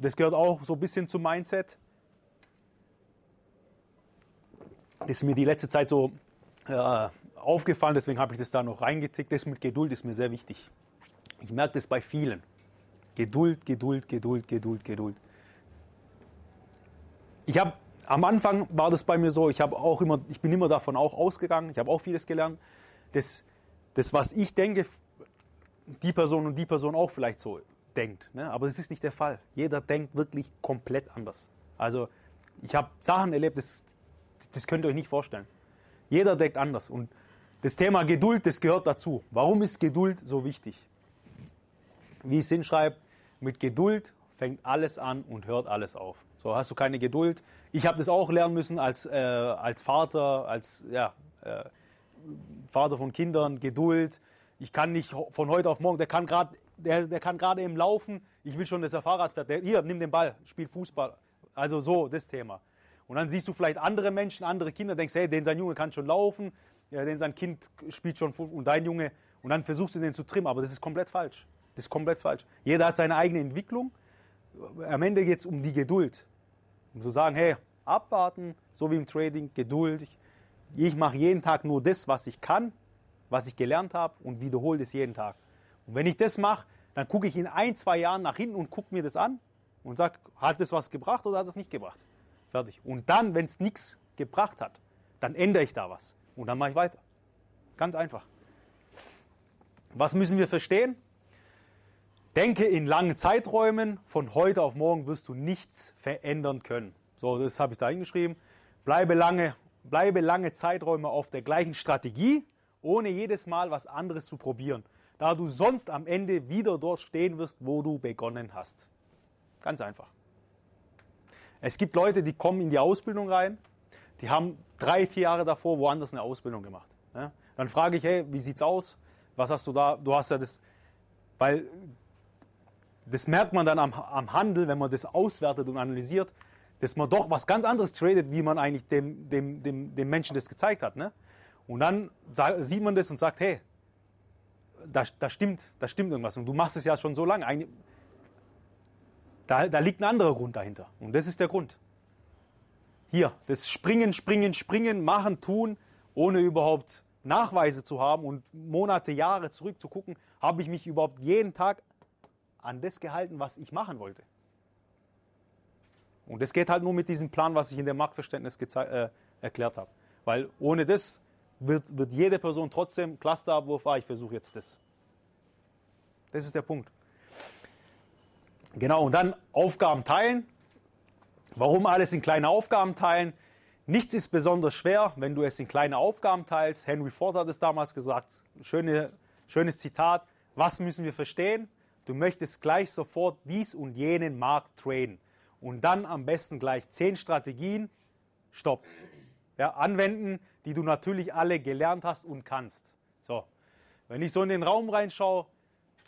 das gehört auch so ein bisschen zum Mindset. Das ist mir die letzte Zeit so äh, aufgefallen, deswegen habe ich das da noch reingetickt. Das mit Geduld ist mir sehr wichtig. Ich merke das bei vielen. Geduld, Geduld, Geduld, Geduld, Geduld. Ich habe am Anfang war das bei mir so, ich habe auch immer, ich bin immer davon auch ausgegangen, ich habe auch vieles gelernt. Das, das, was ich denke, die Person und die Person auch vielleicht so denkt. Ne? Aber das ist nicht der Fall. Jeder denkt wirklich komplett anders. Also ich habe Sachen erlebt, das, das könnt ihr euch nicht vorstellen. Jeder denkt anders. Und das Thema Geduld, das gehört dazu. Warum ist Geduld so wichtig? Wie es hinschreibt, mit Geduld fängt alles an und hört alles auf. So hast du keine Geduld. Ich habe das auch lernen müssen als, äh, als Vater, als ja, äh, Vater von Kindern, Geduld. Ich kann nicht von heute auf morgen, der kann gerade der, der kann gerade eben laufen, ich will schon, dass er Fahrrad fährt. Der, hier, nimm den Ball, spiel Fußball. Also so, das Thema. Und dann siehst du vielleicht andere Menschen, andere Kinder, denkst, hey, den sein Junge kann schon laufen, ja, den sein Kind spielt schon und dein Junge. Und dann versuchst du den zu trimmen, aber das ist komplett falsch. Das ist komplett falsch. Jeder hat seine eigene Entwicklung. Am Ende geht es um die Geduld. Um zu sagen, hey, abwarten, so wie im Trading, Geduld. Ich, ich mache jeden Tag nur das, was ich kann, was ich gelernt habe und wiederhole das jeden Tag. Und wenn ich das mache, dann gucke ich in ein, zwei Jahren nach hinten und gucke mir das an und sage, hat das was gebracht oder hat es nicht gebracht? Fertig. Und dann, wenn es nichts gebracht hat, dann ändere ich da was und dann mache ich weiter. Ganz einfach. Was müssen wir verstehen? Denke in langen Zeiträumen. Von heute auf morgen wirst du nichts verändern können. So, das habe ich da hingeschrieben. Bleibe lange, bleibe lange Zeiträume auf der gleichen Strategie, ohne jedes Mal was anderes zu probieren da du sonst am Ende wieder dort stehen wirst, wo du begonnen hast. Ganz einfach. Es gibt Leute, die kommen in die Ausbildung rein, die haben drei, vier Jahre davor woanders eine Ausbildung gemacht. Ja? Dann frage ich, hey, wie sieht's aus? Was hast du da? Du hast ja das, weil das merkt man dann am, am Handel, wenn man das auswertet und analysiert, dass man doch was ganz anderes tradet, wie man eigentlich dem, dem, dem, dem Menschen das gezeigt hat. Ne? Und dann sieht man das und sagt, hey, da, da, stimmt, da stimmt irgendwas. Und du machst es ja schon so lange. Da, da liegt ein anderer Grund dahinter. Und das ist der Grund. Hier, das Springen, Springen, Springen, Machen, Tun, ohne überhaupt Nachweise zu haben und Monate, Jahre zurückzugucken, habe ich mich überhaupt jeden Tag an das gehalten, was ich machen wollte. Und das geht halt nur mit diesem Plan, was ich in der Marktverständnis äh, erklärt habe. Weil ohne das wird, wird jede Person trotzdem Clusterabwurf, ah, ich versuche jetzt das. Das ist der Punkt. Genau, und dann Aufgaben teilen. Warum alles in kleine Aufgaben teilen? Nichts ist besonders schwer, wenn du es in kleine Aufgaben teilst. Henry Ford hat es damals gesagt. Schöne, schönes Zitat. Was müssen wir verstehen? Du möchtest gleich sofort dies und jenen Markt traden. Und dann am besten gleich zehn Strategien. Stopp ja, anwenden, die du natürlich alle gelernt hast und kannst. So, wenn ich so in den Raum reinschaue,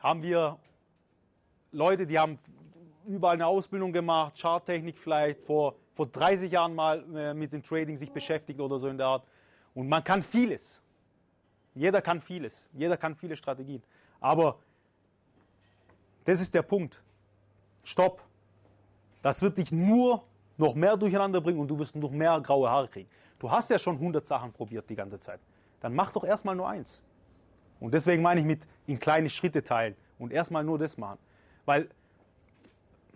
haben wir Leute, die haben überall eine Ausbildung gemacht, Charttechnik vielleicht, vor, vor 30 Jahren mal äh, mit dem Trading sich beschäftigt oder so in der Art. Und man kann vieles. Jeder kann vieles. Jeder kann viele Strategien. Aber das ist der Punkt. Stopp. Das wird dich nur noch mehr durcheinander bringen und du wirst noch mehr graue Haare kriegen. Du hast ja schon 100 Sachen probiert die ganze Zeit. Dann mach doch erstmal nur eins. Und deswegen meine ich mit in kleine Schritte teilen und erstmal nur das machen. Weil,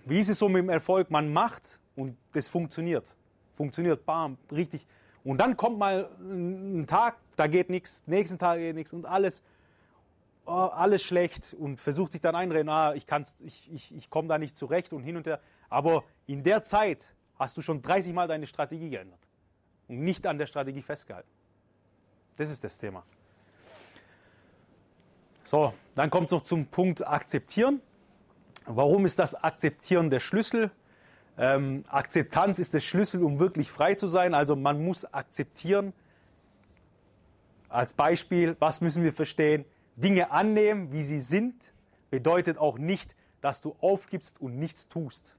wie ist es so mit dem Erfolg? Man macht und das funktioniert. Funktioniert, bam, richtig. Und dann kommt mal ein Tag, da geht nichts, nächsten Tag geht nichts und alles, oh, alles schlecht und versucht sich dann einreden, ah, ich, ich, ich, ich komme da nicht zurecht und hin und her. Aber in der Zeit hast du schon 30 Mal deine Strategie geändert und nicht an der Strategie festgehalten. Das ist das Thema. So, dann kommt es noch zum Punkt Akzeptieren. Warum ist das Akzeptieren der Schlüssel? Ähm, Akzeptanz ist der Schlüssel, um wirklich frei zu sein. Also man muss akzeptieren. Als Beispiel, was müssen wir verstehen? Dinge annehmen, wie sie sind, bedeutet auch nicht, dass du aufgibst und nichts tust.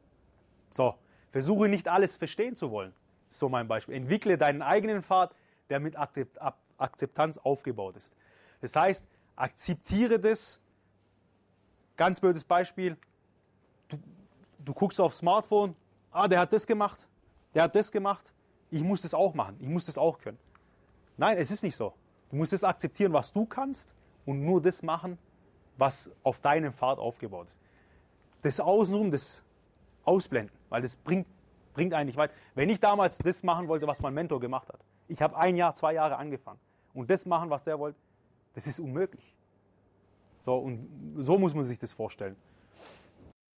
So, versuche nicht alles verstehen zu wollen. So mein Beispiel. Entwickle deinen eigenen Pfad, der mit Akzeptanz aufgebaut ist. Das heißt, akzeptiere das. Ganz blödes Beispiel. Du, du guckst aufs Smartphone, ah, der hat das gemacht, der hat das gemacht, ich muss das auch machen, ich muss das auch können. Nein, es ist nicht so. Du musst es akzeptieren, was du kannst und nur das machen, was auf deinem Pfad aufgebaut ist. Das Außenrum, das Ausblenden, weil das bringt, bringt eigentlich weit. Wenn ich damals das machen wollte, was mein Mentor gemacht hat, ich habe ein Jahr, zwei Jahre angefangen und das machen, was der wollte, das ist unmöglich. So, und so muss man sich das vorstellen.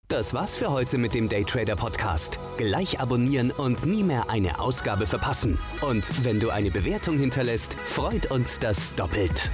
Das war's für heute mit dem Daytrader Podcast. Gleich abonnieren und nie mehr eine Ausgabe verpassen. Und wenn du eine Bewertung hinterlässt, freut uns das doppelt.